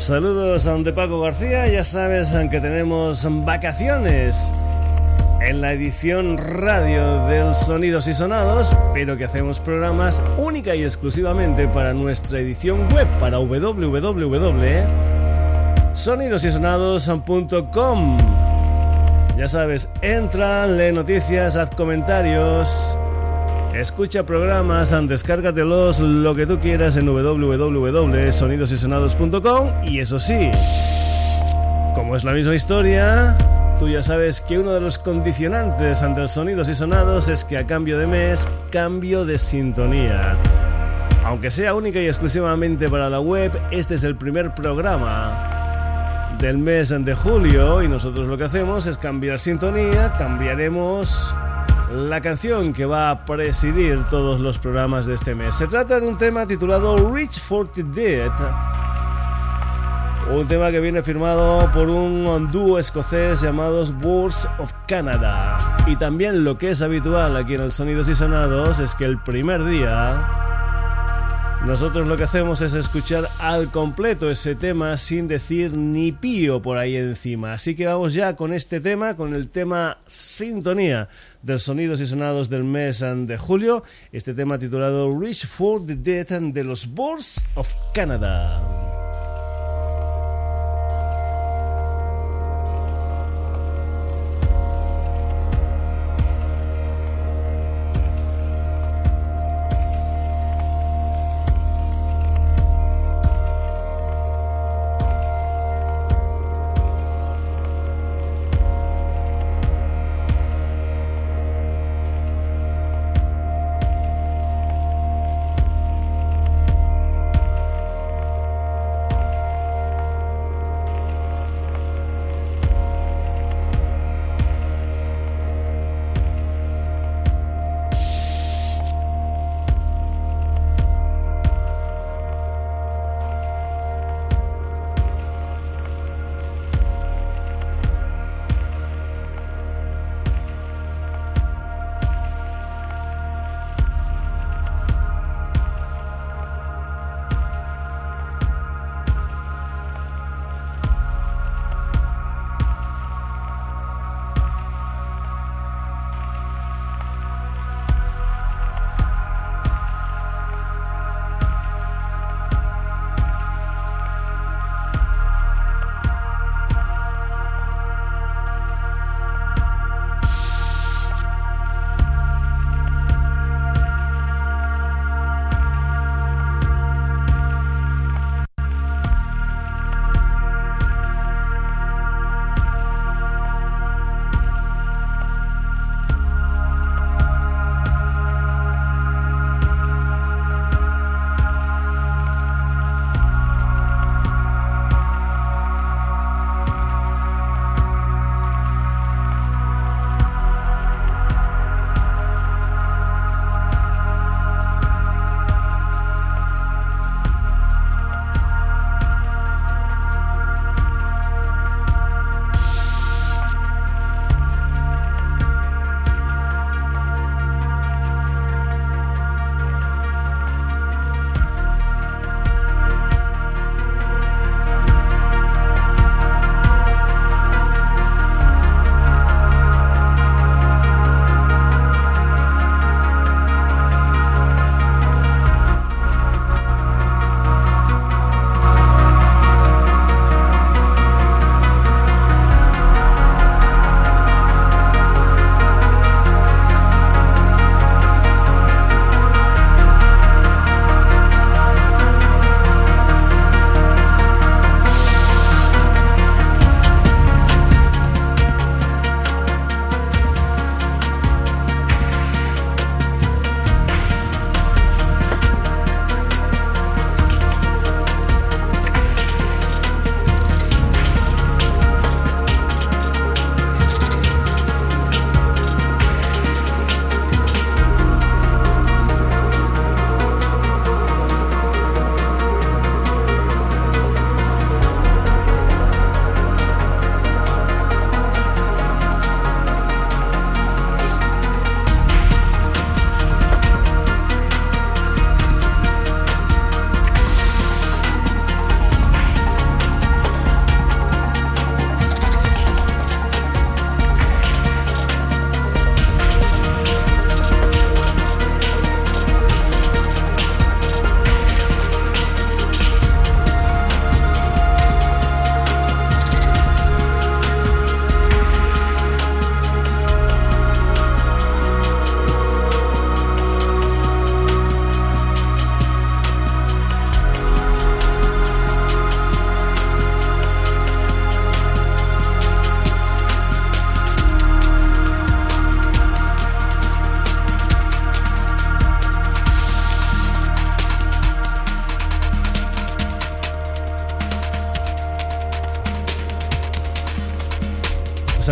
Saludos de Paco García, ya sabes que tenemos vacaciones en la edición radio del Sonidos y Sonados, pero que hacemos programas única y exclusivamente para nuestra edición web, para www.sonidosysonados.com. Ya sabes, entra, lee noticias, haz comentarios Escucha programas, descárgatelos, lo que tú quieras en www.sonidosysonados.com y eso sí, como es la misma historia, tú ya sabes que uno de los condicionantes ante el sonidos y sonados es que a cambio de mes, cambio de sintonía. Aunque sea única y exclusivamente para la web, este es el primer programa del mes de julio y nosotros lo que hacemos es cambiar sintonía, cambiaremos la canción que va a presidir todos los programas de este mes. Se trata de un tema titulado Reach for the Dead. Un tema que viene firmado por un dúo escocés llamados Birds of Canada. Y también lo que es habitual aquí en el Sonidos y Sonados es que el primer día nosotros lo que hacemos es escuchar al completo ese tema sin decir ni pío por ahí encima. Así que vamos ya con este tema, con el tema Sintonía del Sonidos y Sonados del mes de julio. Este tema titulado Reach for the Dead de los Boards of Canada.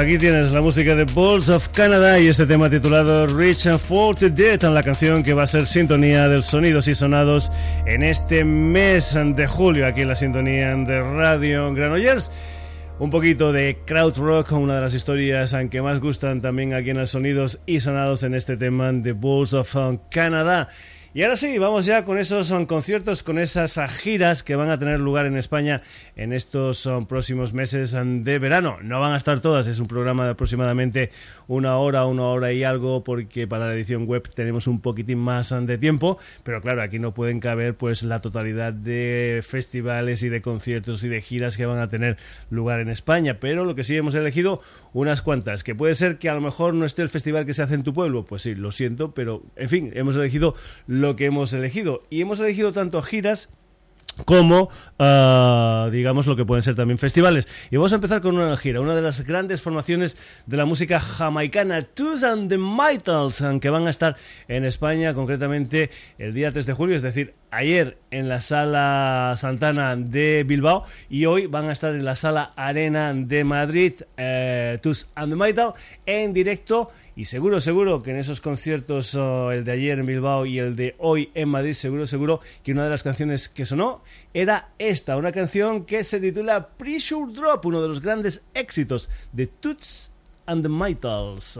Aquí tienes la música de Balls of Canada y este tema titulado Rich for the Dead, la canción que va a ser sintonía de sonidos y sonados en este mes de julio, aquí en la sintonía de Radio Granollers. Un poquito de crowd rock, una de las historias que más gustan también aquí en el Sonidos y Sonados en este tema de Balls of Canada. Y ahora sí, vamos ya con esos son conciertos, con esas giras que van a tener lugar en España en estos próximos meses de verano. No van a estar todas, es un programa de aproximadamente una hora, una hora y algo, porque para la edición web tenemos un poquitín más de tiempo, pero claro, aquí no pueden caber pues la totalidad de festivales y de conciertos y de giras que van a tener lugar en España, pero lo que sí hemos elegido unas cuantas, que puede ser que a lo mejor no esté el festival que se hace en tu pueblo, pues sí, lo siento, pero en fin, hemos elegido lo que hemos elegido. Y hemos elegido tanto giras como ah, digamos lo que pueden ser también festivales. Y vamos a empezar con una gira, una de las grandes formaciones de la música jamaicana, Tooth and the Mitals, que van a estar en España concretamente el día 3 de julio, es decir, ayer en la sala Santana de Bilbao y hoy van a estar en la sala Arena de Madrid, eh, and the Mitals, en directo y seguro, seguro que en esos conciertos, oh, el de ayer en Bilbao y el de hoy en Madrid, seguro, seguro que una de las canciones que sonó era esta, una canción que se titula Pressure Drop, uno de los grandes éxitos de Toots and the Mitals.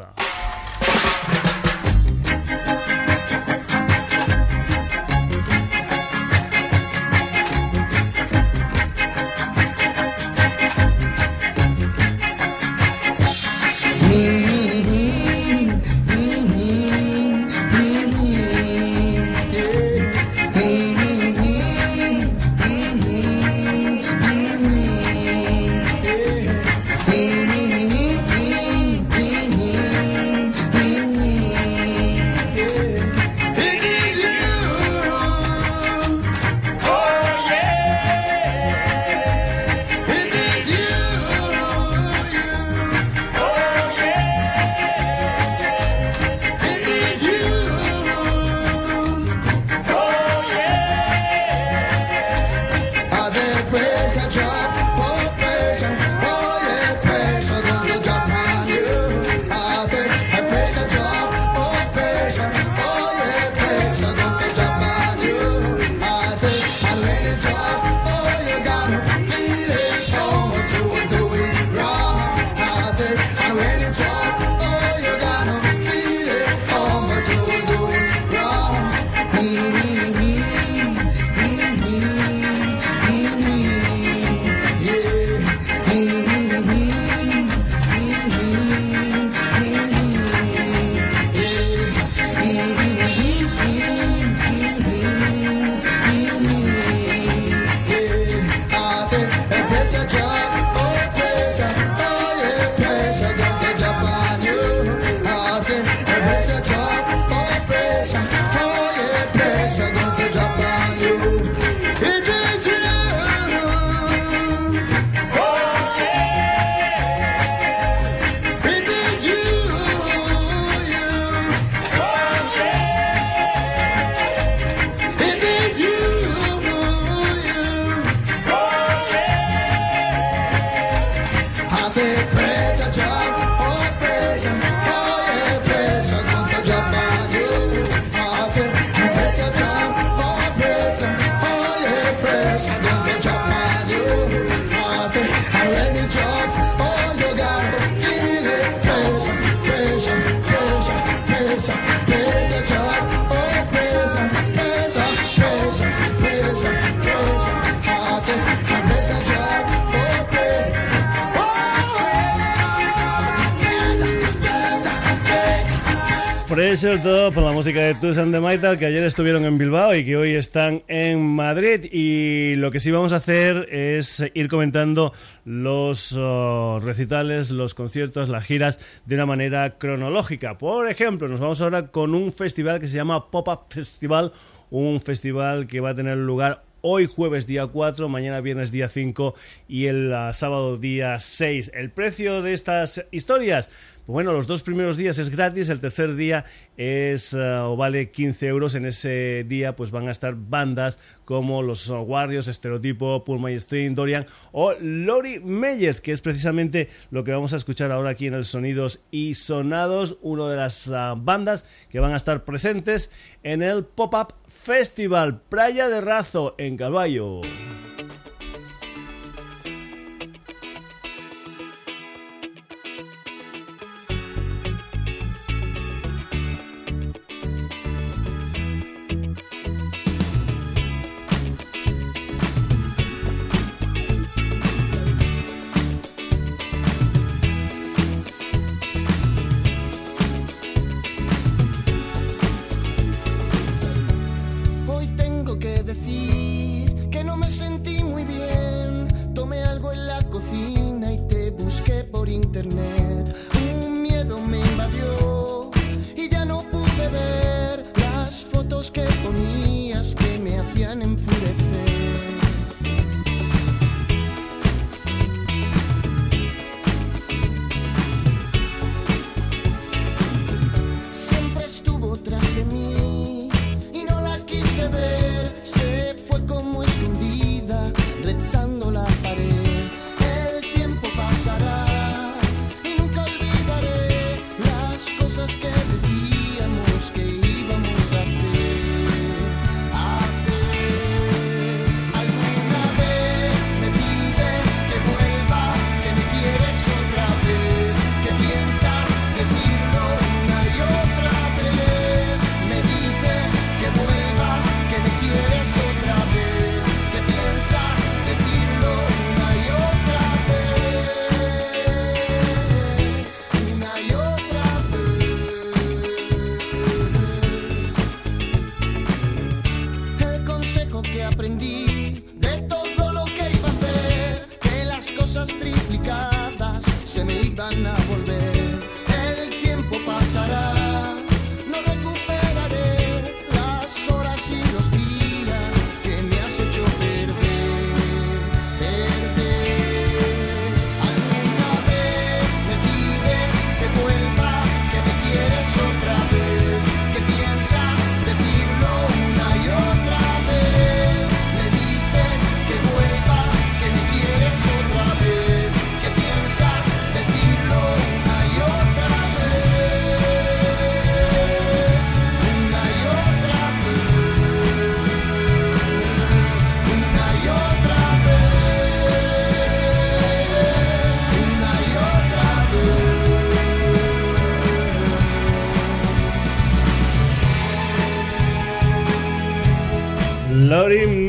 Pressure Top, la música de Toots and the Metal, que ayer estuvieron en Bilbao y que hoy están en Madrid. Y lo que sí vamos a hacer es ir comentando los oh, recitales, los conciertos, las giras de una manera cronológica. Por ejemplo, nos vamos ahora con un festival que se llama Pop-Up Festival, un festival que va a tener lugar hoy jueves día 4, mañana viernes día 5 y el ah, sábado día 6. El precio de estas historias bueno, los dos primeros días es gratis, el tercer día es eh, o vale 15 euros. En ese día pues van a estar bandas como los Warriors, Estereotipo, Pull My String, Dorian o Lori Meyers, que es precisamente lo que vamos a escuchar ahora aquí en el Sonidos y Sonados, una de las ah, bandas que van a estar presentes en el Pop-Up Festival Playa de Razo en Caballo.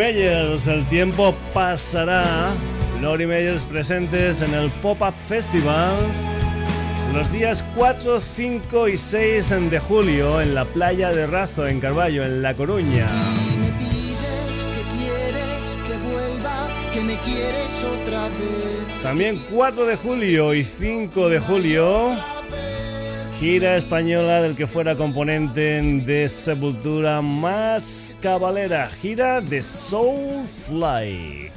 El tiempo pasará. Lori Meyers presentes en el Pop-Up Festival los días 4, 5 y 6 de julio en la playa de Razo, en Carballo, en La Coruña. También 4 de julio y 5 de julio gira española del que fuera componente de Sepultura más cabalera, gira de Soulfly.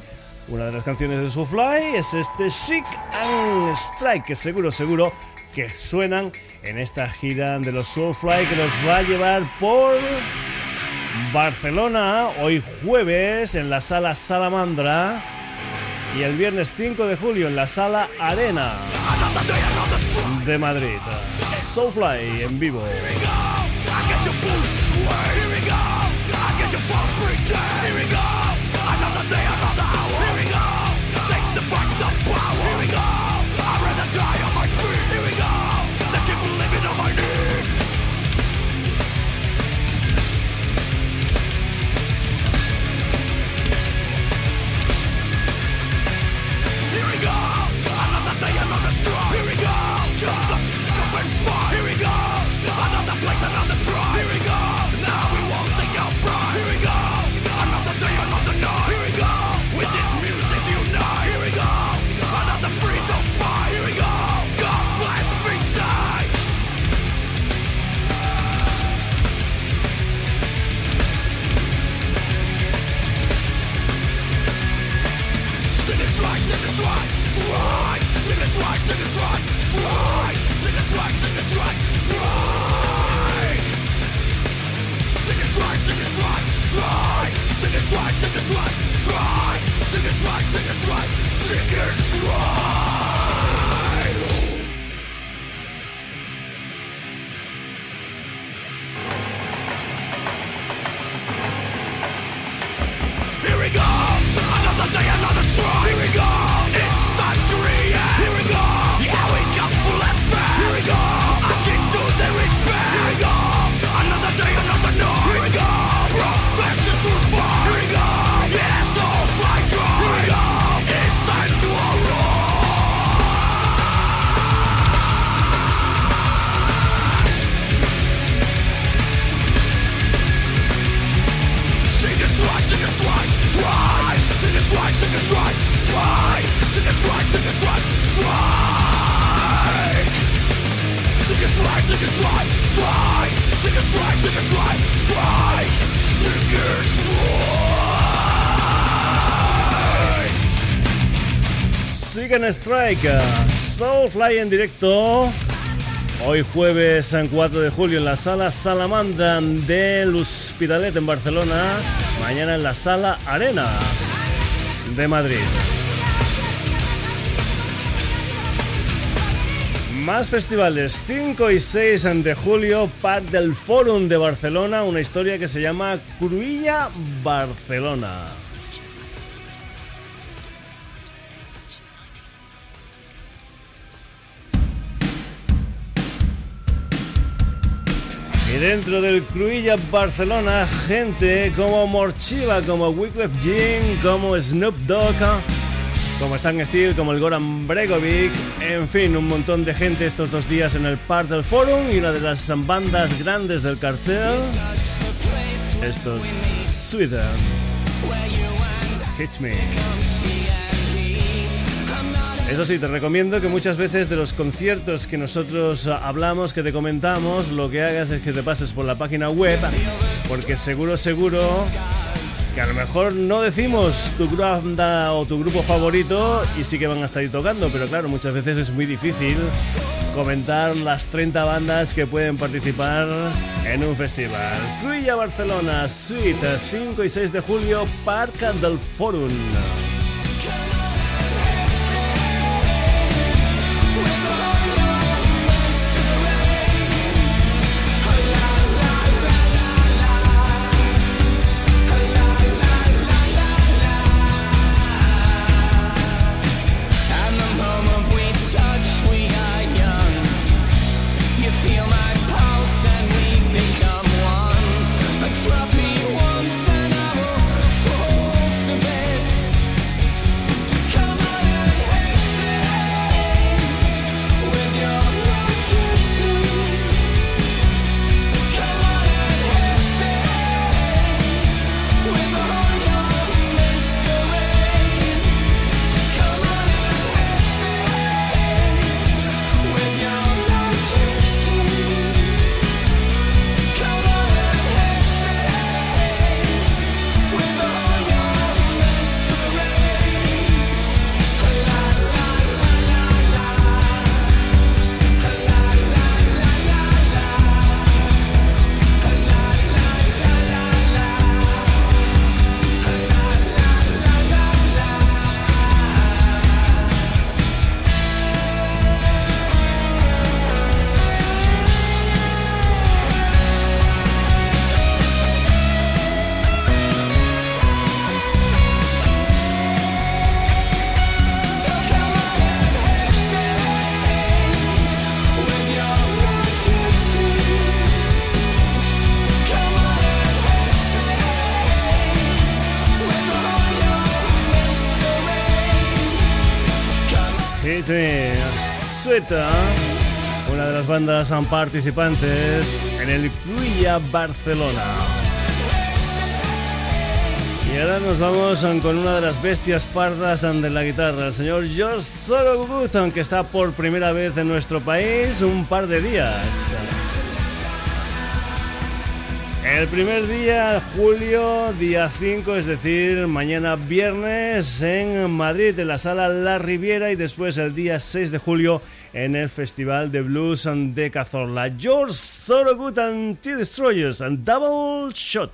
Una de las canciones de Soulfly es este Chic and Strike, que seguro, seguro que suenan en esta gira de los Soulfly que nos va a llevar por Barcelona hoy jueves en la sala Salamandra y el viernes 5 de julio en la sala Arena de Madrid. Soulfly en vivo. Sick sing and strike, Sick sing and strike, Sick and strike. Sickest strike, uh, sickest strike, strike. Sickest strike, sickest strike, strike. Sickest strike, sickest strike, strike. Sickest strike. Siguen Strike, Soulfly en directo. Hoy jueves en 4 de julio en la sala Salamandra del Hospitalet en Barcelona. Mañana en la sala Arena de Madrid. Más festivales, 5 y 6 de julio, Park del Forum de Barcelona, una historia que se llama Cruilla Barcelona. Y dentro del Cruilla Barcelona, gente como Morchiva, como Wyclef Jean, como Snoop Dogg, como Stan Steel, como el Goran Bregovic, en fin, un montón de gente estos dos días en el Park del Forum y una de las bandas grandes del cartel, estos Sweden. Hit Me. Eso sí, te recomiendo que muchas veces de los conciertos que nosotros hablamos, que te comentamos, lo que hagas es que te pases por la página web, porque seguro, seguro que a lo mejor no decimos tu banda o tu grupo favorito y sí que van a estar ahí tocando, pero claro, muchas veces es muy difícil comentar las 30 bandas que pueden participar en un festival. Cruilla Barcelona, Suite, 5 y 6 de julio, Parque del Forum. Una de las bandas participantes en el Cruilla Barcelona. Y ahora nos vamos con una de las bestias pardas de la guitarra, el señor George Thorogood, que está por primera vez en nuestro país un par de días. El primer día, julio, día 5, es decir, mañana viernes en Madrid, en la sala La Riviera, y después el día 6 de julio en el Festival de Blues de Cazorla. George Thorogood and T-Destroyers and Double Shot.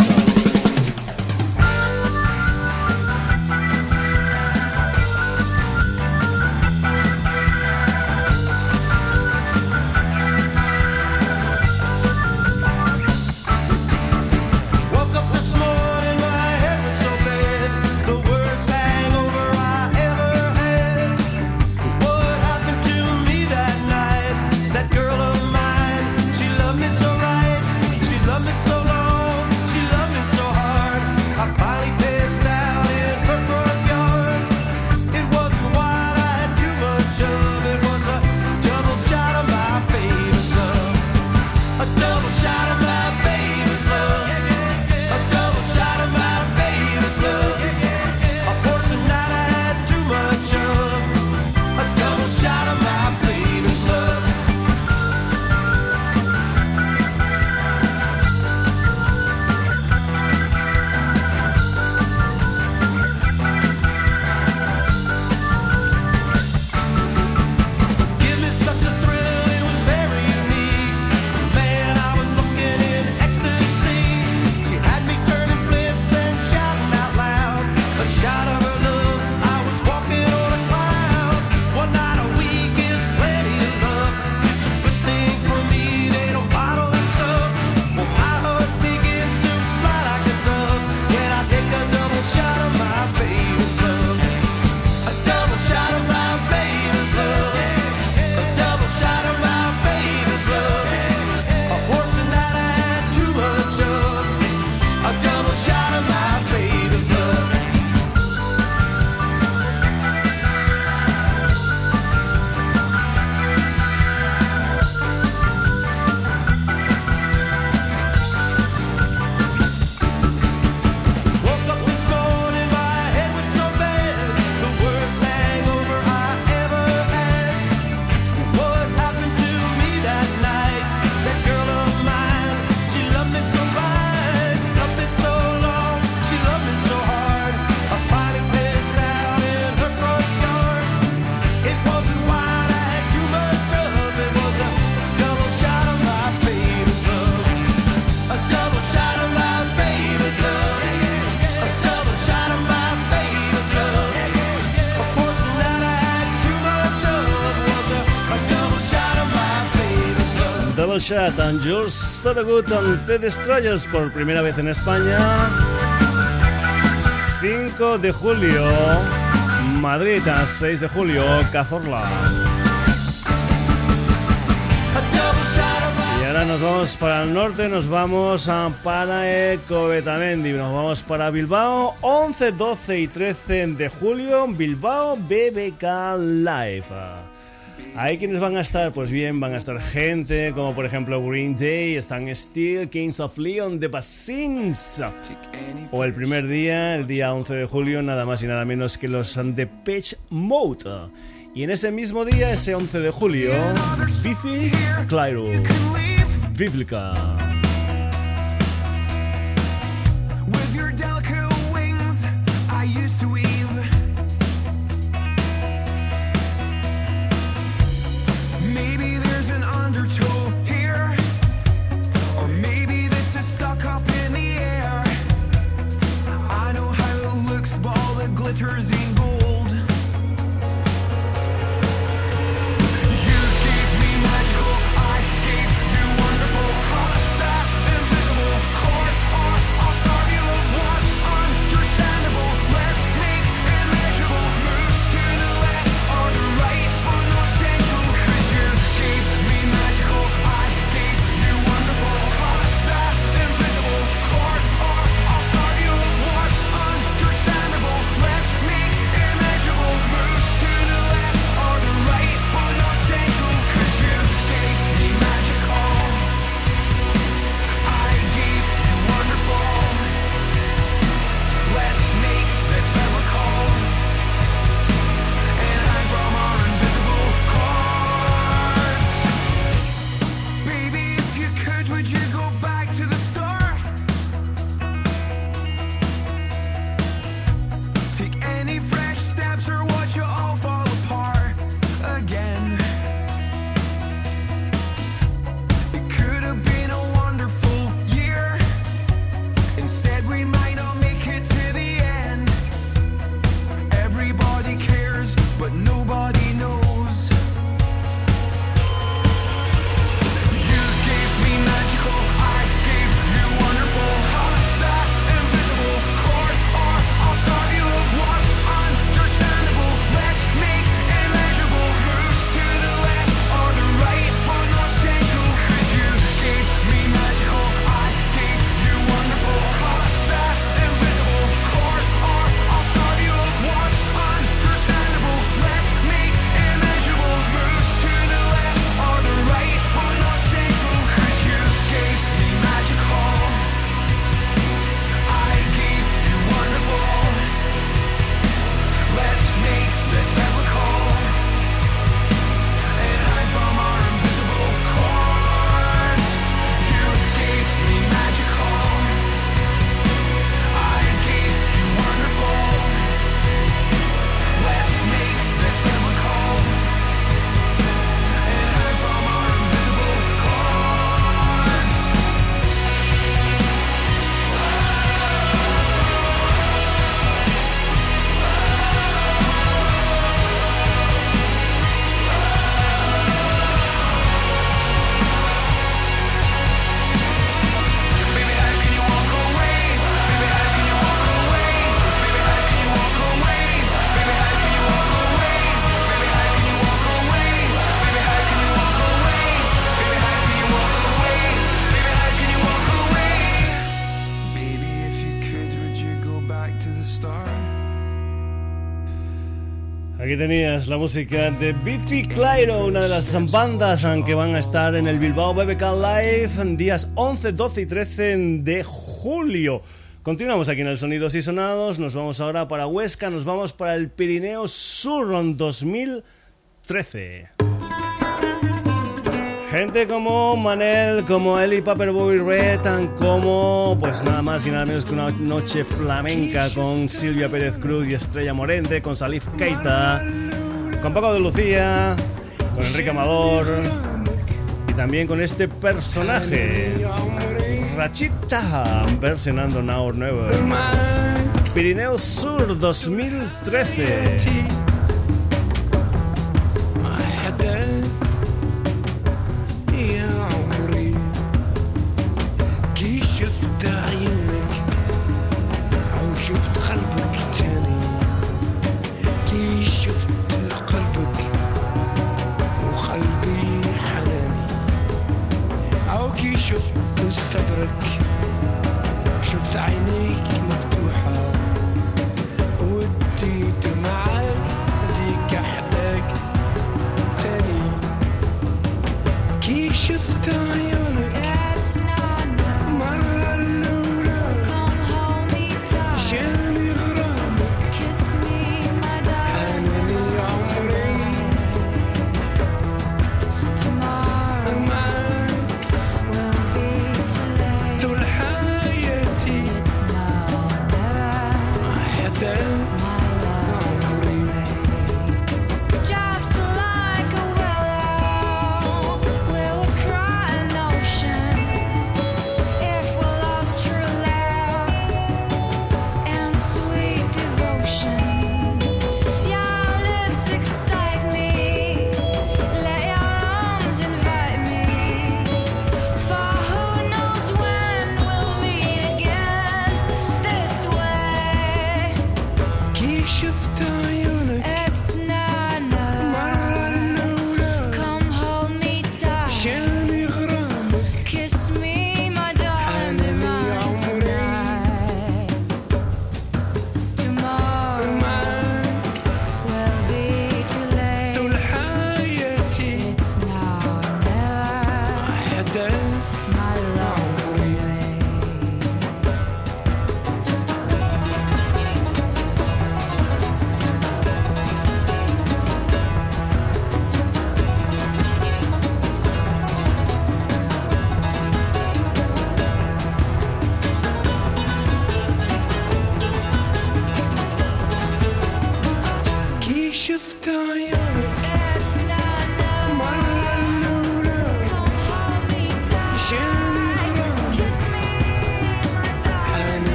Shot and Jules Sotogut and The Destroyers por primera vez en España. 5 de julio, Madrid, 6 de julio, Cazorla. Y ahora nos vamos para el norte, nos vamos a para Ecobetamendi, nos vamos para Bilbao, 11, 12 y 13 de julio, Bilbao BBK Live. ¿Hay quienes van a estar? Pues bien, van a estar gente como por ejemplo Green Day, están Steel, Kings of Leon, The Bassins. O el primer día, el día 11 de julio, nada más y nada menos que los The Pitch Mode. Y en ese mismo día, ese 11 de julio, Biffy Clyro, Biblica. Tenías la música de Biffy Clyro, una de las bandas que van a estar en el Bilbao BBK Live en días 11, 12 y 13 de julio. Continuamos aquí en el Sonidos y Sonados, nos vamos ahora para Huesca, nos vamos para el Pirineo Sur 2013. Gente como Manel, como Eli Paperboy Red, como pues nada más y nada menos que una noche flamenca con Silvia Pérez Cruz y Estrella Morente, con Salif Keita, con Paco de Lucía, con Enrique Amador y también con este personaje, Rachita, versionando Now or Never. Pirineo Sur 2013. شفت صدرك. شفت عينيك مفتوحة. ودي دمعك ديك أحلاك تاني. كي شفت عيونك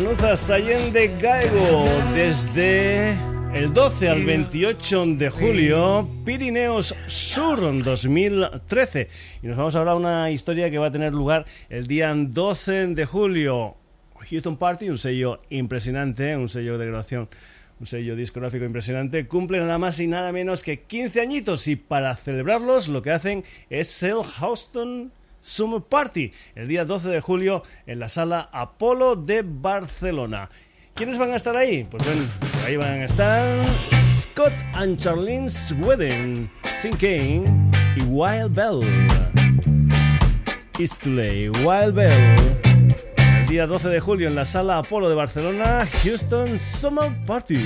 wait. Lanuza Allende Gaigo desde el 12 al 28 de julio, Pirineos Sur 2013. Y nos vamos a hablar de una historia que va a tener lugar el día 12 de julio. Houston Party, un sello impresionante, un sello de grabación, un sello discográfico impresionante, cumple nada más y nada menos que 15 añitos y para celebrarlos lo que hacen es el Houston Summer Party, el día 12 de julio en la sala Apolo de Barcelona. ¿Quiénes van a estar ahí? Pues por ahí van a estar Scott and Charlene Sweden, Sin Kane y Wild Bell. Late, Wild Bell. El día 12 de julio en la sala Apolo de Barcelona, Houston Summer Party.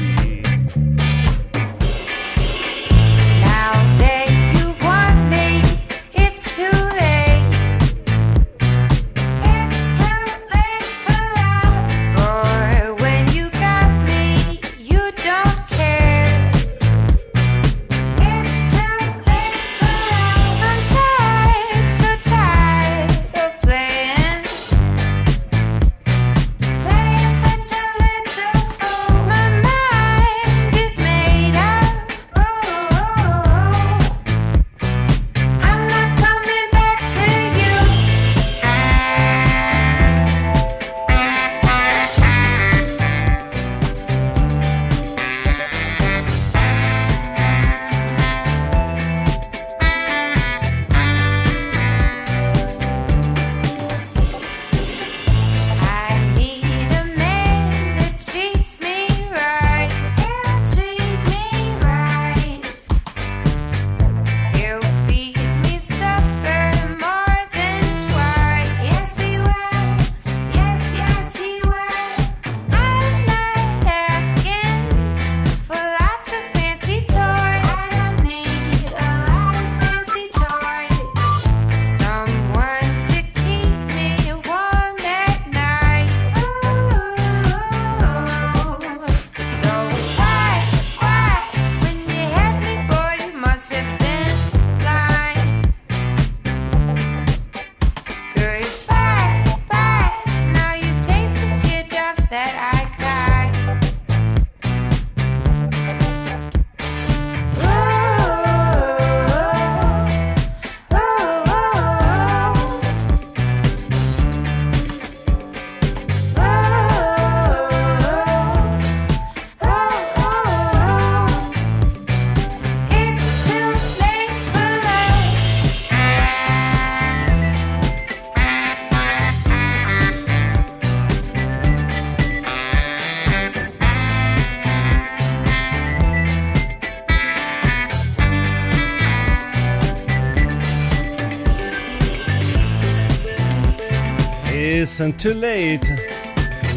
And Too Late.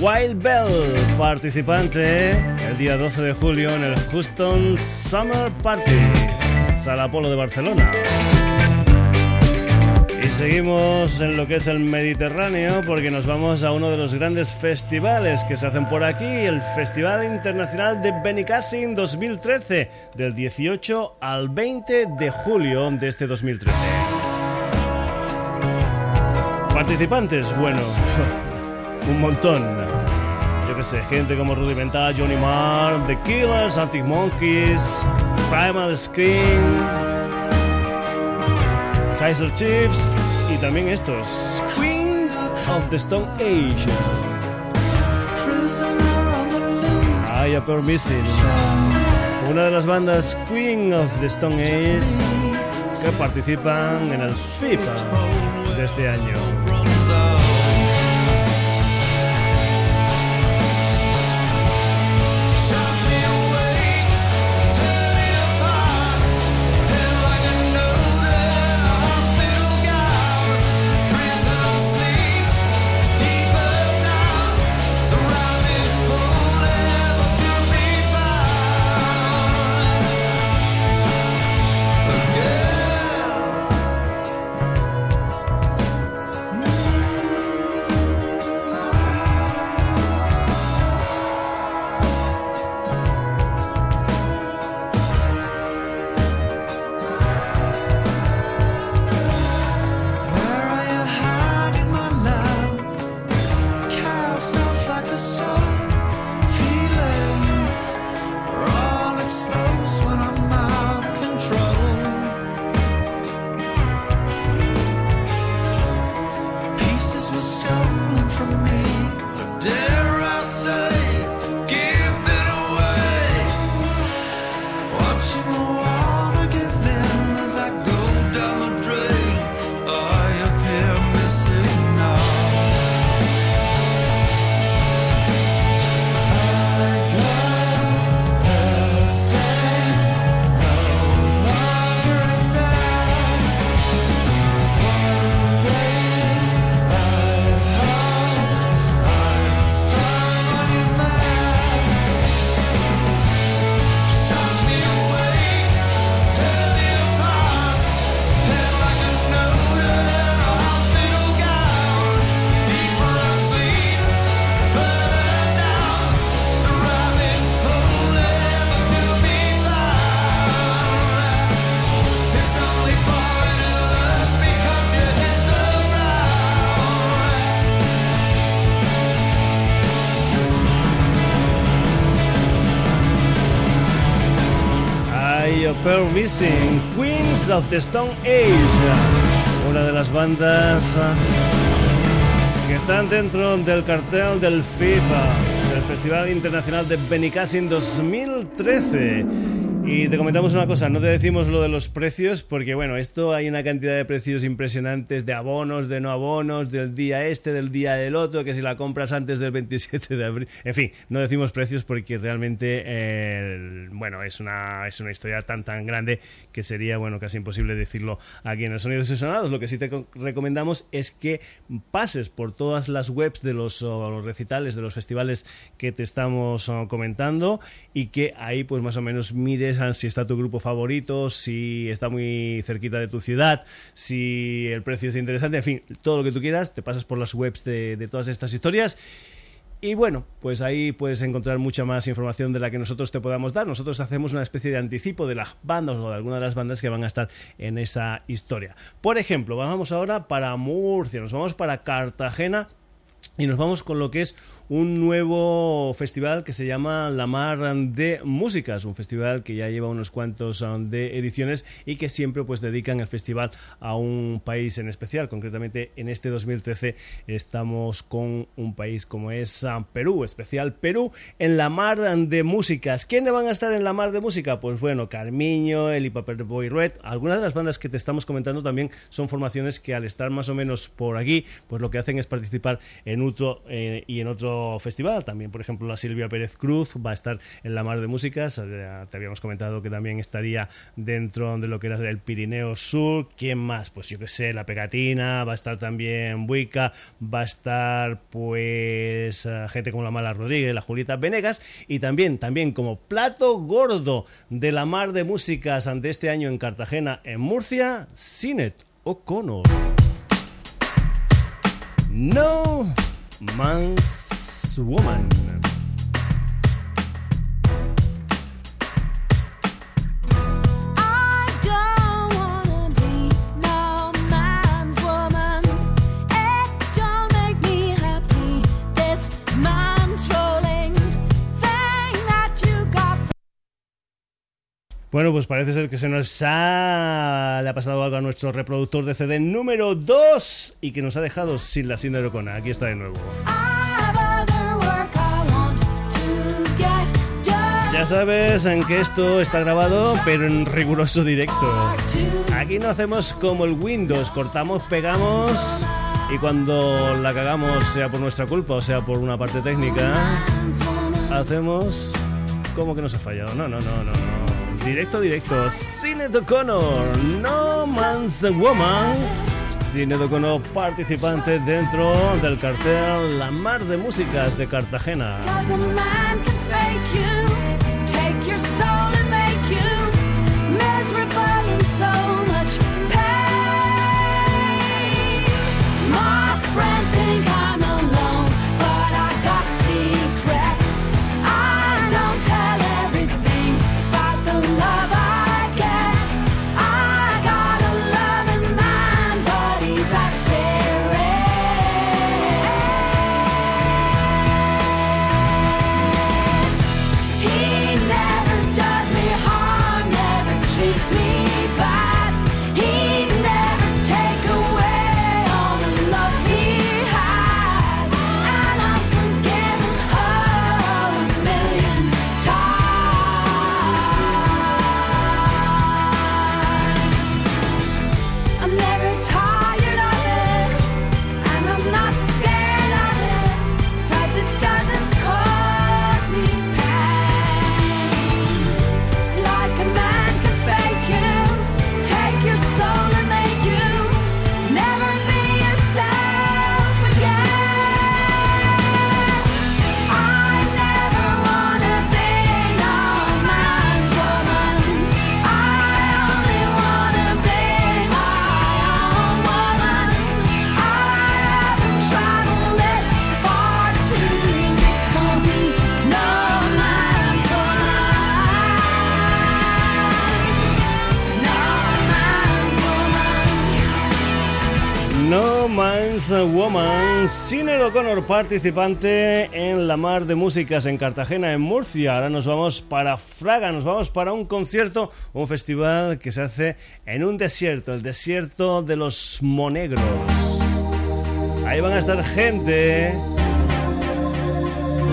Wild Bell, participante el día 12 de julio en el Houston Summer Party, Sala Polo de Barcelona. Y seguimos en lo que es el Mediterráneo porque nos vamos a uno de los grandes festivales que se hacen por aquí, el Festival Internacional de Benicassin 2013, del 18 al 20 de julio de este 2013. Participantes, bueno, un montón. Yo que sé, gente como Rudimental, Johnny Marr, The Killers, Arctic Monkeys, Primal Scream, Kaiser Chiefs y también estos, Queens of the Stone Age. I Appear Missing. Una de las bandas Queen of the Stone Age que participan en el FIPA de este año. Appear Missing, Queens of the Stone Age, una de las bandas ah, que están dentro del cartel del FIPA, del Festival Internacional de Benicassin 2013. Y te comentamos una cosa, no te decimos lo de los precios, porque bueno, esto hay una cantidad de precios impresionantes de abonos, de no abonos, del día este, del día del otro, que si la compras antes del 27 de abril, en fin, no decimos precios porque realmente, eh, bueno, es una, es una historia tan tan grande que sería, bueno, casi imposible decirlo aquí en el Sonidos y Sonados. Lo que sí te co- recomendamos es que pases por todas las webs de los, los recitales, de los festivales que te estamos comentando y que ahí pues más o menos mires si está tu grupo favorito, si está muy cerquita de tu ciudad, si el precio es interesante, en fin, todo lo que tú quieras, te pasas por las webs de, de todas estas historias. Y bueno, pues ahí puedes encontrar mucha más información de la que nosotros te podamos dar. Nosotros hacemos una especie de anticipo de las bandas o de alguna de las bandas que van a estar en esa historia. Por ejemplo, vamos ahora para Murcia, nos vamos para Cartagena y nos vamos con lo que es un nuevo festival que se llama La Mar de Músicas, un festival que ya lleva unos cuantos um, de ediciones y que siempre pues dedican el festival a un país en especial. Concretamente en este 2013 estamos con un país como es uh, Perú, especial Perú, en La Mar de Músicas. ¿Quiénes van a estar en La Mar de Música? Pues bueno, Carmiño, El Boy Red, algunas de las bandas que te estamos comentando también son formaciones que al estar más o menos por aquí, pues lo que hacen es participar en otro eh, y en otro festival. También, por ejemplo, la Silvia Pérez Cruz va a estar en la Mar de Músicas. Eh, Te habíamos comentado que también estaría dentro de lo que era el Pirineo Sur. ¿Quién más? Pues yo que sé, la Pegatina, va a estar también Buica, va a estar pues eh, gente como la Mala Rodríguez, la Julieta Venegas y también, también como plato gordo de la Mar de Músicas ante este año en Cartagena, en Murcia, Cinet O'Connor. No Man's Woman. Bueno, pues parece ser que se nos ha... le ha pasado algo a nuestro reproductor de CD número 2 y que nos ha dejado sin la síndrome. Aquí está de nuevo. Ya sabes en que esto está grabado, pero en riguroso directo. To Aquí no hacemos como el Windows, cortamos, pegamos y cuando la cagamos, sea por nuestra culpa o sea por una parte técnica, hacemos como que nos ha fallado. No, no, no, no, no. Directo, directo. Cine O'Connor, No Man's Woman. Cine O'Connor participante dentro del cartel La Mar de Músicas de Cartagena. O'Connor participante en la Mar de Músicas en Cartagena, en Murcia. Ahora nos vamos para Fraga, nos vamos para un concierto, un festival que se hace en un desierto, el desierto de los Monegros. Ahí van a estar gente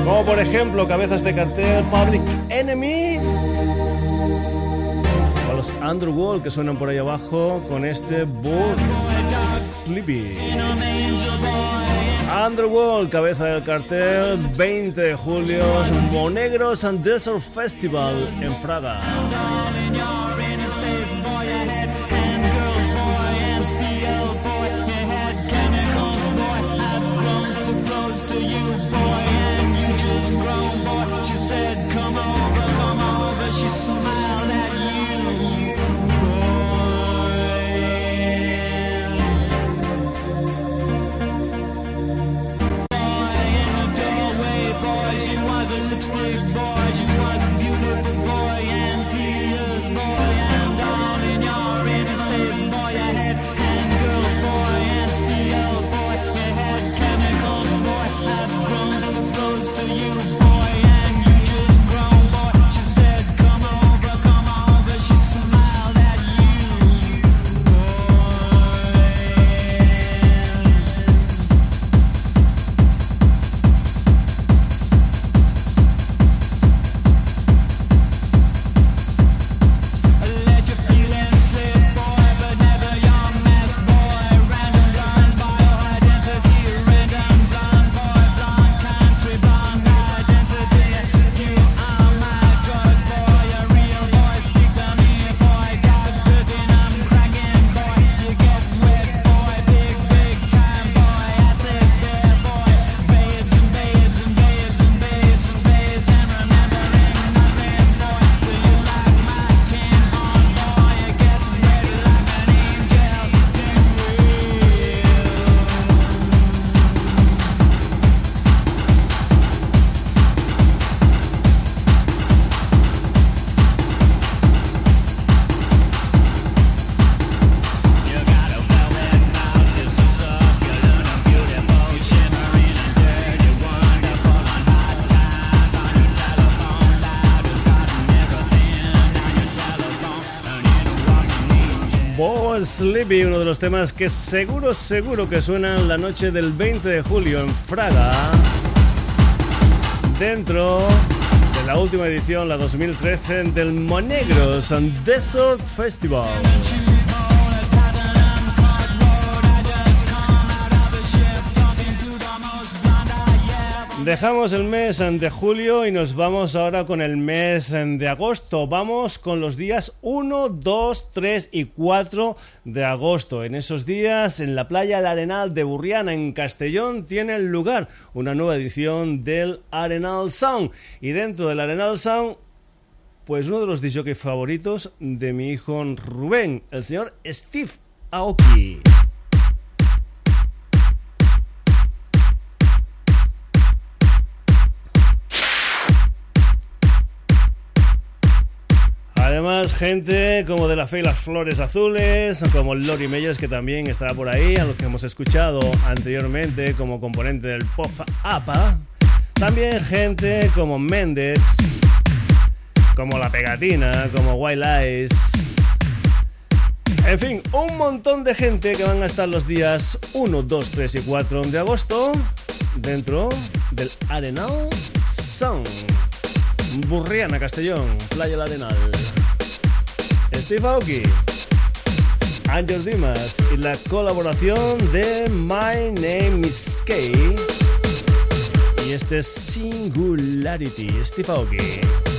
como por ejemplo cabezas de cartel Public Enemy o los Underworld que suenan por ahí abajo con este Book Sleepy. Underworld, cabeza del cartel, 20 de julio, Monegros and Desert Festival en Fraga. Temas que seguro, seguro que suenan la noche del 20 de julio en Fraga, dentro de la última edición, la 2013, del Monegros and Desert Festival. Dejamos el mes de julio y nos vamos ahora con el mes de agosto. Vamos con los días 1, 2, 3 y 4 de agosto. En esos días, en la playa El Arenal de Burriana, en Castellón, tiene lugar una nueva edición del Arenal Sound. Y dentro del Arenal Sound, pues uno de los disjockeys favoritos de mi hijo Rubén, el señor Steve Aoki. Gente como De La Fe y las Flores Azules, como Lori Meyers, que también estará por ahí, a los que hemos escuchado anteriormente como componente del Pop APA. También gente como Méndez, como La Pegatina, como Wild Eyes. En fin, un montón de gente que van a estar los días 1, 2, 3 y 4 de agosto dentro del Arenal Sound. Burriana, Castellón, Playa El Arenal. Steve Aoki, Ángel Dimas y la colaboración de My Name is Kay. Y este es Singularity, Steve Aoki.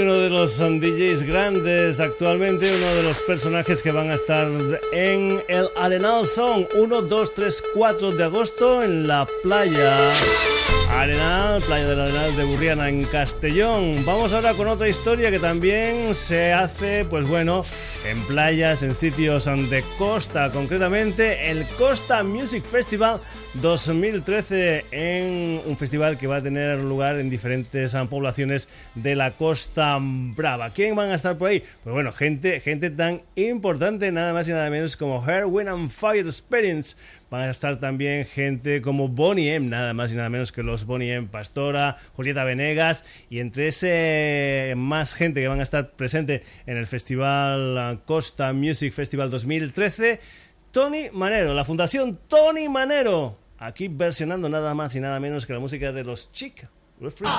Uno de los DJs grandes actualmente, uno de los personajes que van a estar en el Arenal Song 1, 2, 3, 4 de agosto en la playa Arenal, playa del Arenal de Burriana en Castellón. Vamos ahora con otra historia que también se hace, pues bueno, en playas, en sitios de costa, concretamente el Costa Music Festival 2013 en un festival que va a tener lugar en diferentes um, poblaciones de la Costa Brava. ¿Quién van a estar por ahí? Pues bueno, gente, gente tan importante, nada más y nada menos como Her Wind and Fire Experience. Van a estar también gente como Bonnie M, nada más y nada menos que los Bonnie M Pastora, Julieta Venegas, y entre ese más gente que van a estar presente en el Festival Costa Music Festival 2013, Tony Manero, la Fundación Tony Manero, aquí versionando nada más y nada menos que la música de los Chic Refreshers.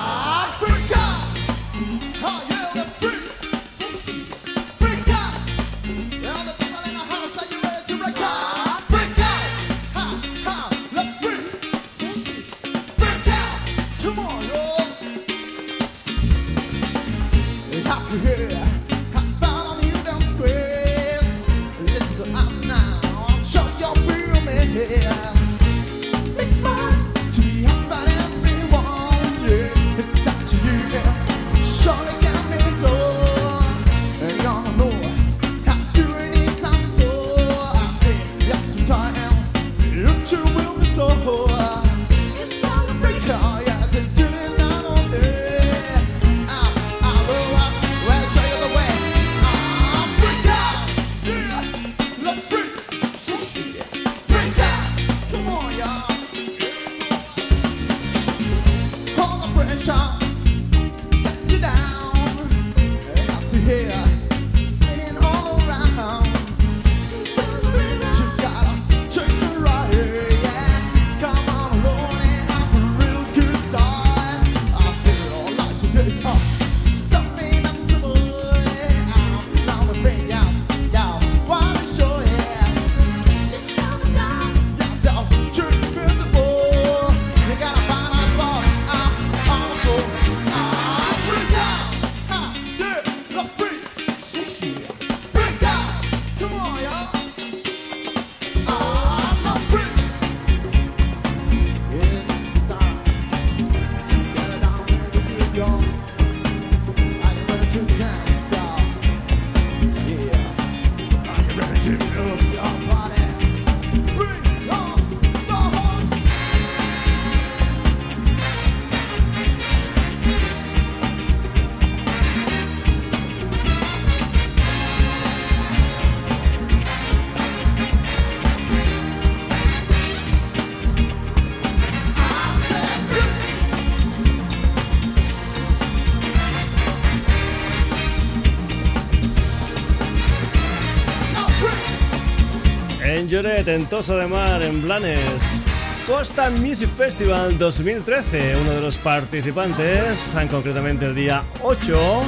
Lloret, en Toso de Mar, en Blanes. Costa Music Festival 2013, uno de los participantes, en concretamente el día 8,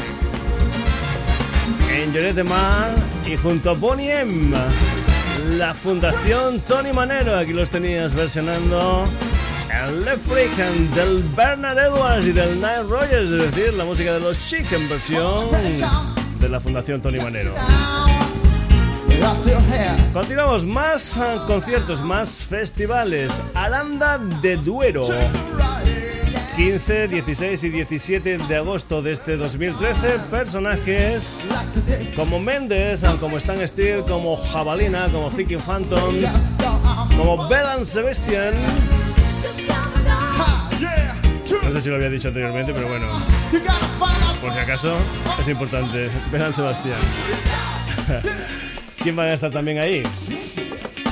en Lloret de Mar y junto a Bonnie M, la Fundación Tony Manero, aquí los tenías versionando el Left Freak del Bernard Edwards y del Nile Rogers, es decir, la música de los Chic en versión de la Fundación Tony Manero. Continuamos, más eh, conciertos, más festivales. Aranda de Duero. 15, 16 y 17 de agosto de este 2013. Personajes como Méndez, como Stan Steel, como Jabalina, como Thinking Phantoms, como Bell and Sebastian. No sé si lo había dicho anteriormente, pero bueno, por si acaso es importante. Bell and Sebastian. ¿Quién va a estar también ahí?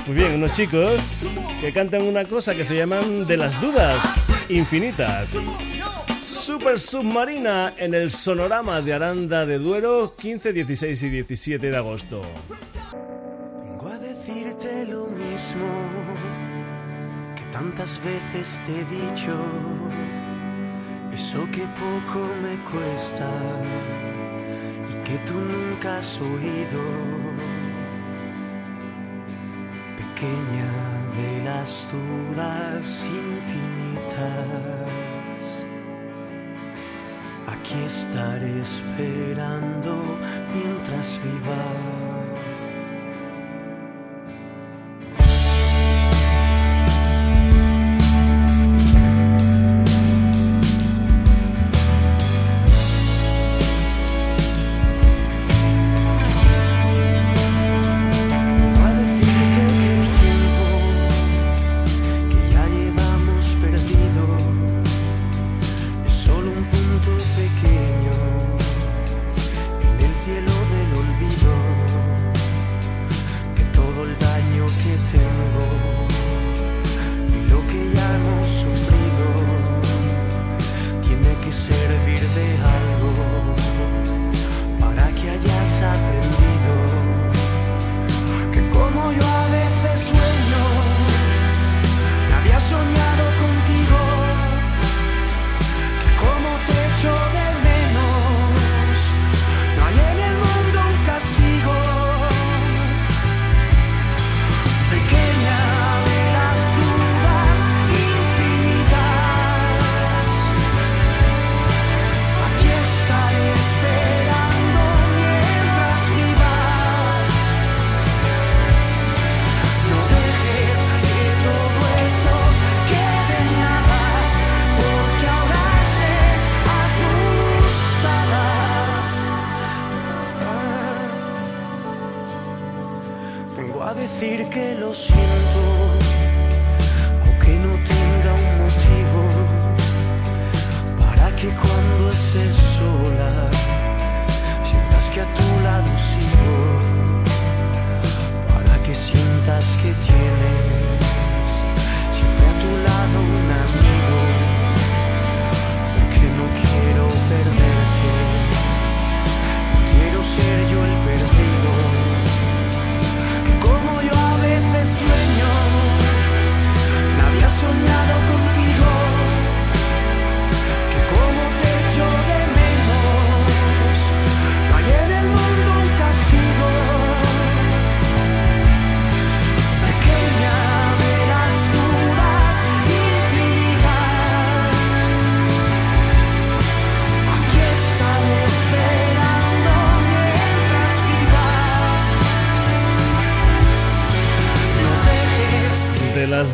Muy bien, unos chicos que cantan una cosa que se llaman De las Dudas Infinitas. Super Submarina en el sonorama de Aranda de Duero, 15, 16 y 17 de agosto. Vengo a decirte lo mismo que tantas veces te he dicho. Eso que poco me cuesta y que tú nunca has oído. Pequeña de las dudas infinitas. Aquí estaré esperando mientras viva.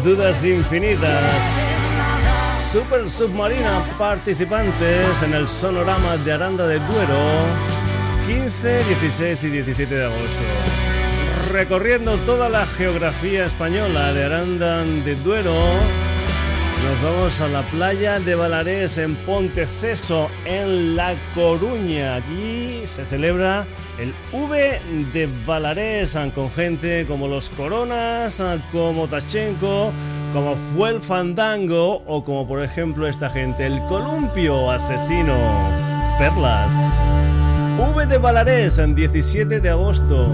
Dudas infinitas. Super Submarina participantes en el sonorama de Aranda del Duero 15, 16 y 17 de agosto. Recorriendo toda la geografía española de Aranda de Duero, nos vamos a la playa de Balarés en Ponteceso, en La Coruña. Aquí se celebra el V de Balarés con gente como los Coronas, como Tachenko, como fue el Fandango o como por ejemplo esta gente, el Columpio Asesino. Perlas. V de Balarés en 17 de agosto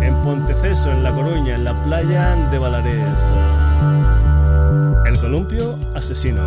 en Ponteceso, en La Coruña, en la playa de Balarés. Columpio asesino.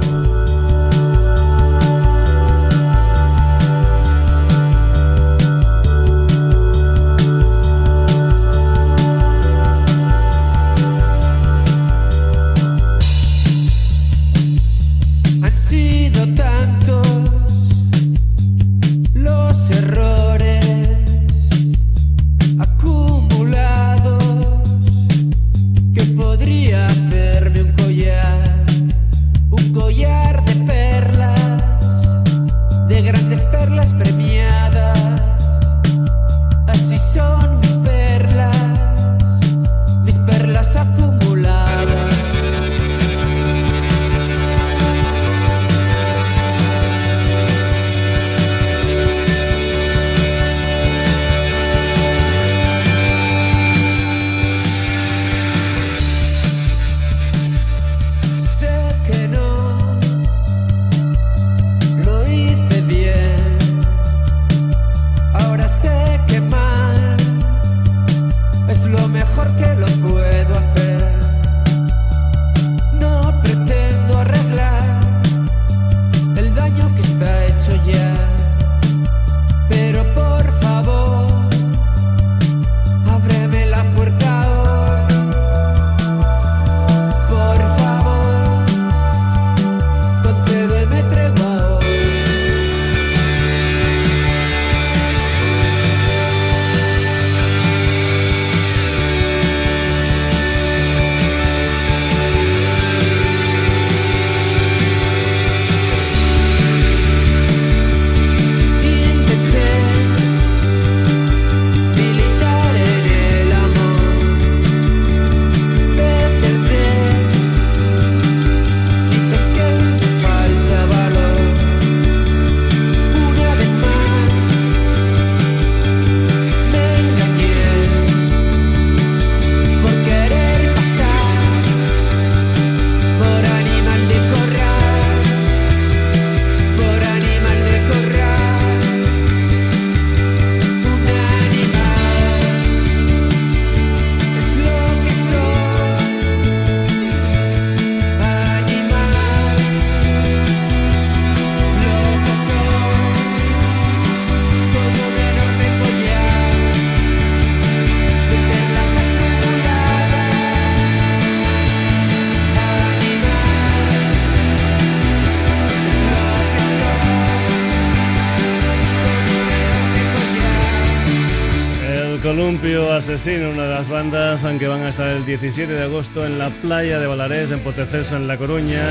Asesino, una de las bandas aunque van a estar el 17 de agosto en la playa de Balarés, en Poteceso, en La Coruña,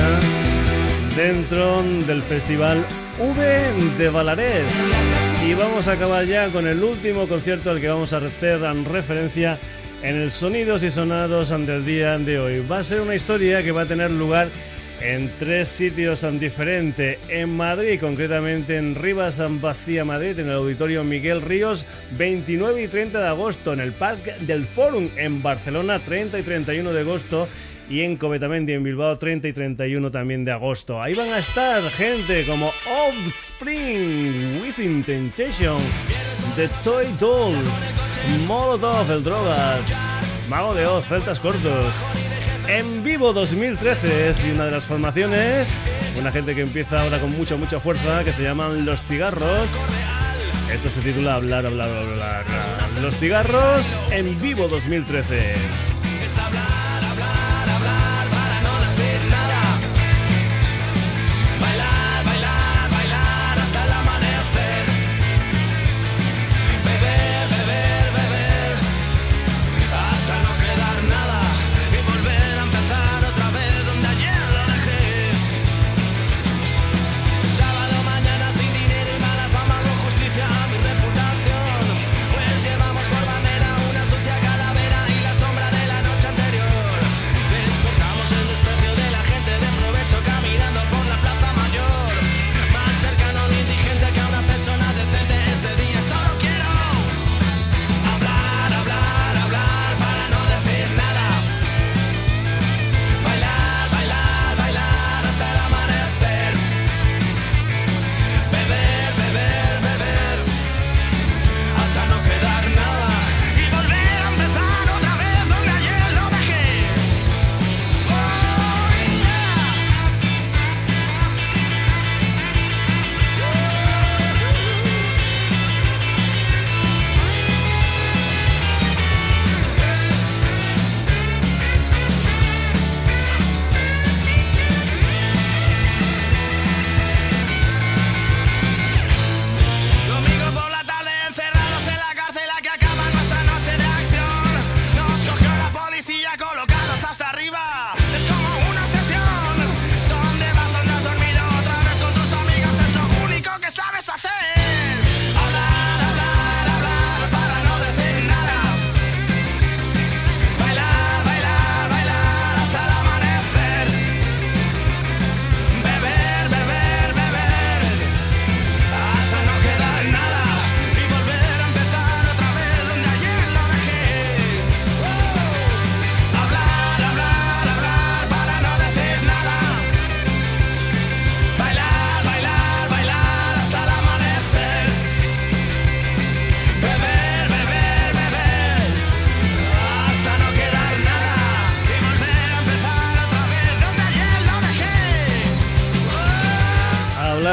dentro del festival V de Balarés. Y vamos a acabar ya con el último concierto al que vamos a hacer referencia en el Sonidos y Sonados del día de hoy. Va a ser una historia que va a tener lugar en tres sitios diferentes. En Madrid, concretamente en Rivas Vacía Madrid, en el Auditorio Miguel Ríos, 29 y 30 de agosto. En el Parque del Fórum, en Barcelona, 30 y 31 de agosto. Y en Covetamendi, en Bilbao, 30 y 31 también de agosto. Ahí van a estar gente como Offspring, Within Temptation, The Toy Dolls, Molotov, El Drogas, Mago de Oz, Celtas Cortos. En vivo 2013 es una de las formaciones, una gente que empieza ahora con mucha, mucha fuerza, que se llaman Los Cigarros. Esto se titula Hablar, hablar, hablar. Los Cigarros en vivo 2013.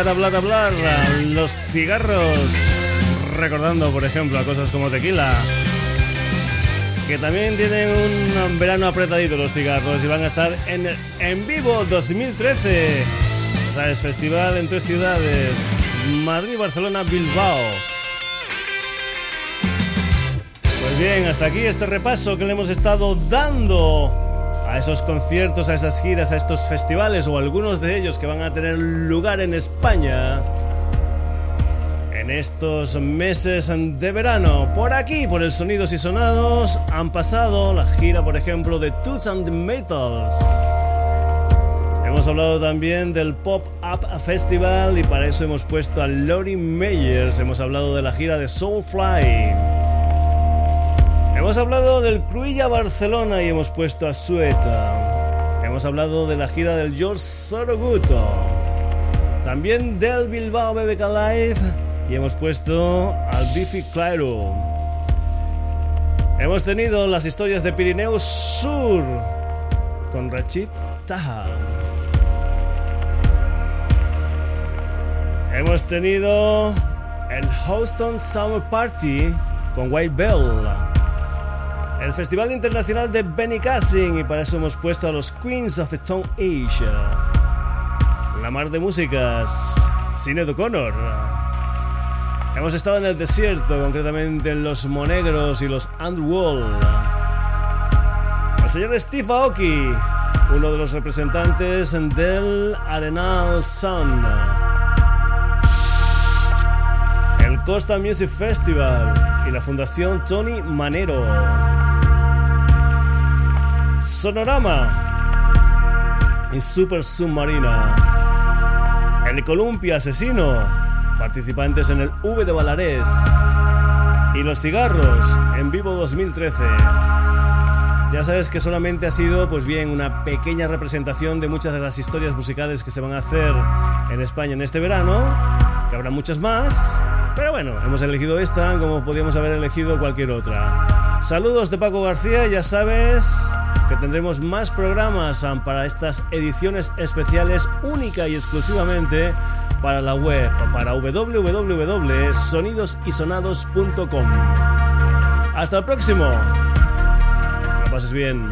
Hablar, hablar. Los cigarros. Recordando, por ejemplo, a cosas como tequila. Que también tienen un verano apretadito los cigarros y van a estar en En Vivo 2013. ¿Sabes? Festival en tres ciudades. Madrid, Barcelona, Bilbao. Pues bien, hasta aquí este repaso que le hemos estado dando a esos conciertos, a esas giras, a estos festivales o algunos de ellos que van a tener lugar en España en estos meses de verano. Por aquí, por el Sonidos y Sonados, han pasado la gira, por ejemplo, de Tooth and Metals. Hemos hablado también del Pop Up Festival y para eso hemos puesto a Lori Meyers. Hemos hablado de la gira de Soulfly. Hemos hablado del Cruilla Barcelona y hemos puesto a Sueta. Hemos hablado de la gira del George Soroguto. También del Bilbao BBK Live y hemos puesto al Biffy Clyro. Hemos tenido las historias de Pirineos Sur con Rachid Taha. Hemos tenido el Houston Summer Party con White Bell. El Festival Internacional de Benny Cassin y para eso hemos puesto a los Queens of Stone Age. La mar de músicas, Cine O'Connor. Hemos estado en el desierto, concretamente en los Monegros y los Underworld. El señor Steve Aoki, uno de los representantes del Arenal Sun. El Costa Music Festival y la Fundación Tony Manero. Sonorama y Super Submarina. El Columpia Asesino, participantes en el V de Balarés. Y los cigarros en vivo 2013. Ya sabes que solamente ha sido, pues bien, una pequeña representación de muchas de las historias musicales que se van a hacer en España en este verano, que habrá muchas más, pero bueno, hemos elegido esta como podíamos haber elegido cualquier otra. Saludos de Paco García, ya sabes que tendremos más programas ah, para estas ediciones especiales única y exclusivamente para la web, para www.sonidosysonados.com. Hasta el próximo. Que lo pases bien.